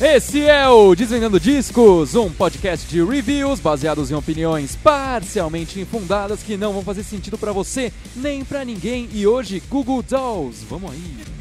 Esse é o Desvendando Discos, um podcast de reviews baseados em opiniões parcialmente infundadas que não vão fazer sentido pra você nem pra ninguém. E hoje, Google Dolls. Vamos aí.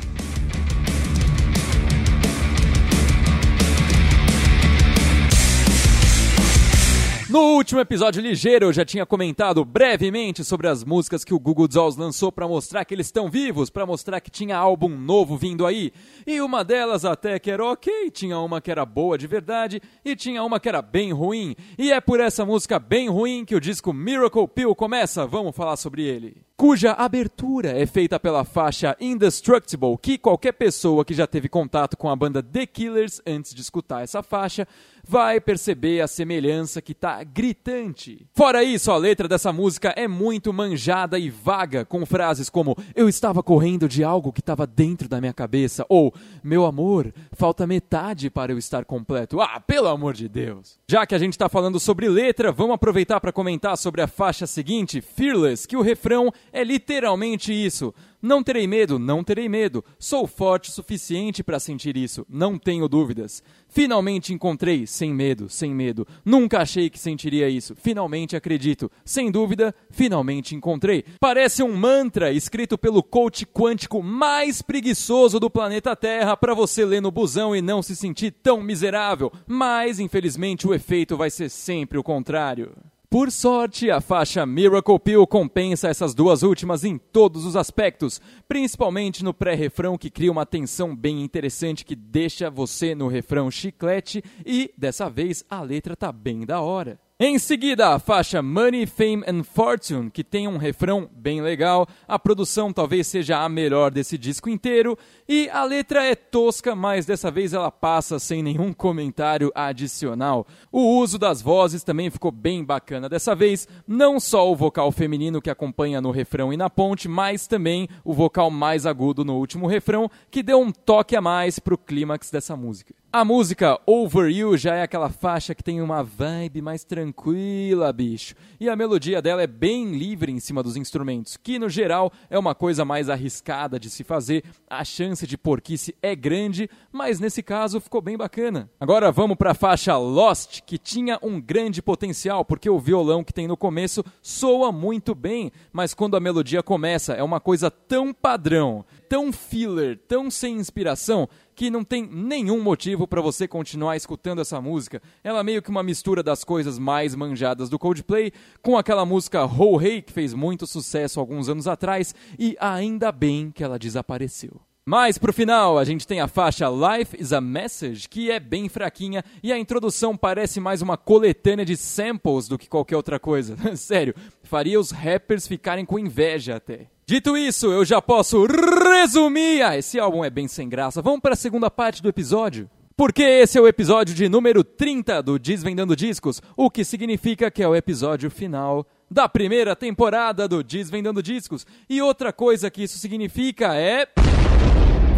No último episódio ligeiro, eu já tinha comentado brevemente sobre as músicas que o Google Dolls lançou para mostrar que eles estão vivos, para mostrar que tinha álbum novo vindo aí. E uma delas até que era ok, tinha uma que era boa de verdade e tinha uma que era bem ruim. E é por essa música bem ruim que o disco Miracle Pill começa. Vamos falar sobre ele cuja abertura é feita pela faixa Indestructible, que qualquer pessoa que já teve contato com a banda The Killers antes de escutar essa faixa vai perceber a semelhança que tá gritante. Fora isso, a letra dessa música é muito manjada e vaga, com frases como eu estava correndo de algo que estava dentro da minha cabeça ou meu amor, falta metade para eu estar completo. Ah, pelo amor de Deus. Já que a gente está falando sobre letra, vamos aproveitar para comentar sobre a faixa seguinte, Fearless, que o refrão é literalmente isso. Não terei medo, não terei medo. Sou forte o suficiente para sentir isso, não tenho dúvidas. Finalmente encontrei, sem medo, sem medo. Nunca achei que sentiria isso. Finalmente acredito. Sem dúvida, finalmente encontrei. Parece um mantra escrito pelo coach quântico mais preguiçoso do planeta Terra para você ler no busão e não se sentir tão miserável. Mas, infelizmente, o efeito vai ser sempre o contrário. Por sorte, a faixa Miracle Pill compensa essas duas últimas em todos os aspectos, principalmente no pré-refrão que cria uma tensão bem interessante que deixa você no refrão chiclete e, dessa vez, a letra tá bem da hora. Em seguida, a faixa Money, Fame and Fortune, que tem um refrão bem legal, a produção talvez seja a melhor desse disco inteiro, e a letra é tosca, mas dessa vez ela passa sem nenhum comentário adicional. O uso das vozes também ficou bem bacana dessa vez, não só o vocal feminino que acompanha no refrão e na ponte, mas também o vocal mais agudo no último refrão, que deu um toque a mais pro clímax dessa música. A música Over You já é aquela faixa que tem uma vibe mais tranquila, bicho. E a melodia dela é bem livre em cima dos instrumentos, que no geral é uma coisa mais arriscada de se fazer. A chance de porquice é grande, mas nesse caso ficou bem bacana. Agora vamos para a faixa Lost, que tinha um grande potencial, porque o violão que tem no começo soa muito bem, mas quando a melodia começa é uma coisa tão padrão, tão filler, tão sem inspiração que não tem nenhum motivo para você continuar escutando essa música. Ela é meio que uma mistura das coisas mais manjadas do Coldplay com aquela música Ho Hey que fez muito sucesso alguns anos atrás e ainda bem que ela desapareceu. Mas pro final, a gente tem a faixa Life is a Message, que é bem fraquinha e a introdução parece mais uma coletânea de samples do que qualquer outra coisa. Sério, faria os rappers ficarem com inveja até. Dito isso, eu já posso resumir. Ah, esse álbum é bem sem graça. Vamos para a segunda parte do episódio. Porque esse é o episódio de número 30 do Desvendando Discos, o que significa que é o episódio final da primeira temporada do Desvendando Discos. E outra coisa que isso significa é.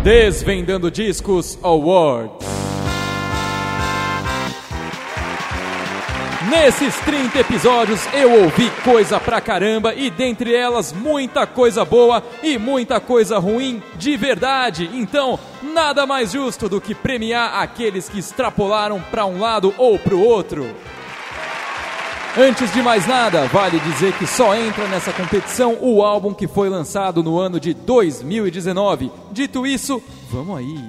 Desvendando Discos Awards. Nesses 30 episódios eu ouvi coisa pra caramba e dentre elas muita coisa boa e muita coisa ruim de verdade. Então, nada mais justo do que premiar aqueles que extrapolaram para um lado ou pro outro. Antes de mais nada, vale dizer que só entra nessa competição o álbum que foi lançado no ano de 2019. Dito isso, vamos aí.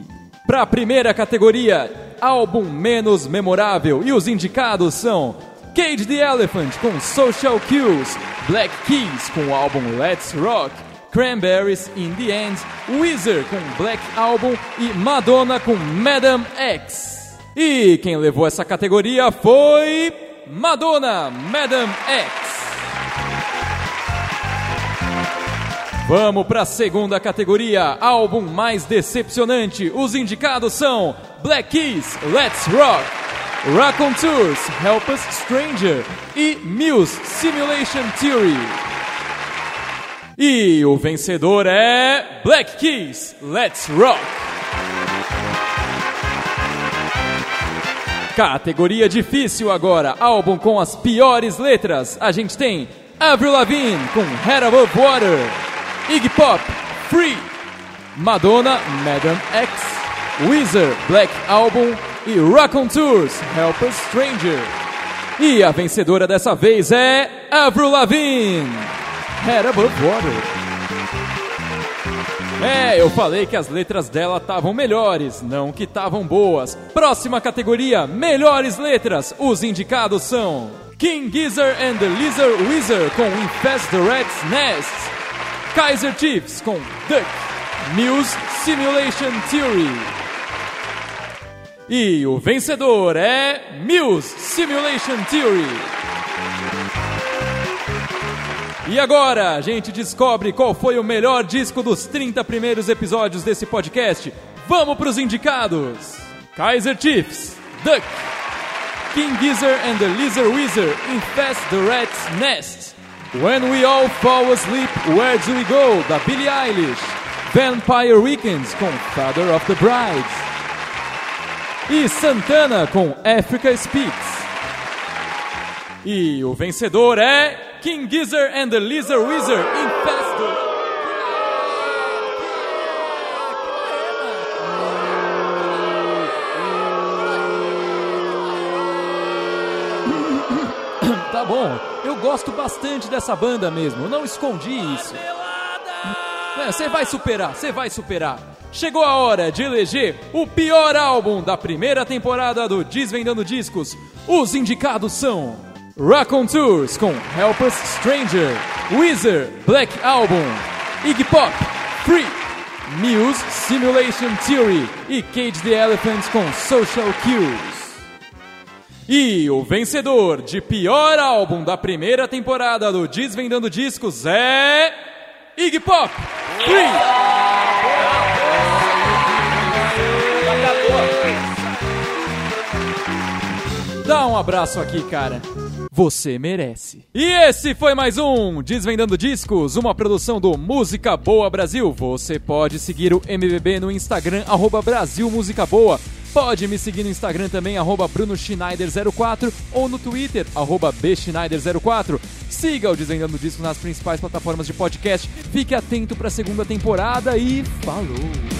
Para a primeira categoria, álbum menos memorável e os indicados são Cage the Elephant com Social Cues, Black Keys com o álbum Let's Rock, Cranberries in the End, Weezer com Black Album e Madonna com Madam X. E quem levou essa categoria foi Madonna, Madam X. Vamos para a segunda categoria, álbum mais decepcionante. Os indicados são Black Keys, Let's Rock, Raconteurs, Help Us Stranger e Muse Simulation Theory. E o vencedor é Black Keys, Let's Rock. Categoria difícil agora, álbum com as piores letras. A gente tem Avril Lavigne com Head Above Water, Iggy Pop, Free, Madonna, Madam X, Weezer, Black Album e Rock on Tours, Help a Stranger. E a vencedora dessa vez é Avril Lavigne, Head Above Water. É, eu falei que as letras dela estavam melhores, não que estavam boas. Próxima categoria, melhores letras. Os indicados são King Gizzard and the Lizard Wizard com Infest the Rat's Nest, Kaiser Chiefs com Duck, Muse Simulation Theory. E o vencedor é Muse Simulation Theory. E agora a gente descobre qual foi o melhor disco dos 30 primeiros episódios desse podcast. Vamos para os indicados: Kaiser Chiefs, Duck, King Gizzard and the Lizard Wizard Infest the Rat's Nest, When We All Fall Asleep, Where Do We Go, da Billie Eilish, Vampire Weekends com Father of the Brides e Santana com Africa Speaks. E o vencedor é King Gizzard and the Lizard Wizard Infestor. tá bom, eu gosto bastante dessa banda mesmo, não escondi isso. Você é, vai superar, você vai superar. Chegou a hora de eleger o pior álbum da primeira temporada do Desvendando Discos. Os indicados são Rock on Tours com Help Us Stranger, Weezer, Black Album, Iggy Pop, Free, Muse, Simulation Theory e Cage the Elephant com Social Cues. E o vencedor de pior álbum da primeira temporada do Desvendando Discos é Iggy Pop. Dá um abraço aqui, cara. Você merece. E esse foi mais um Desvendando Discos, uma produção do Música Boa Brasil. Você pode seguir o MBB no Instagram, arroba Brasil Música Boa. Pode me seguir no Instagram também, arroba BrunoSchneider04 ou no Twitter, arroba BSchneider04. Siga o Desvendando Discos nas principais plataformas de podcast. Fique atento para a segunda temporada e falou!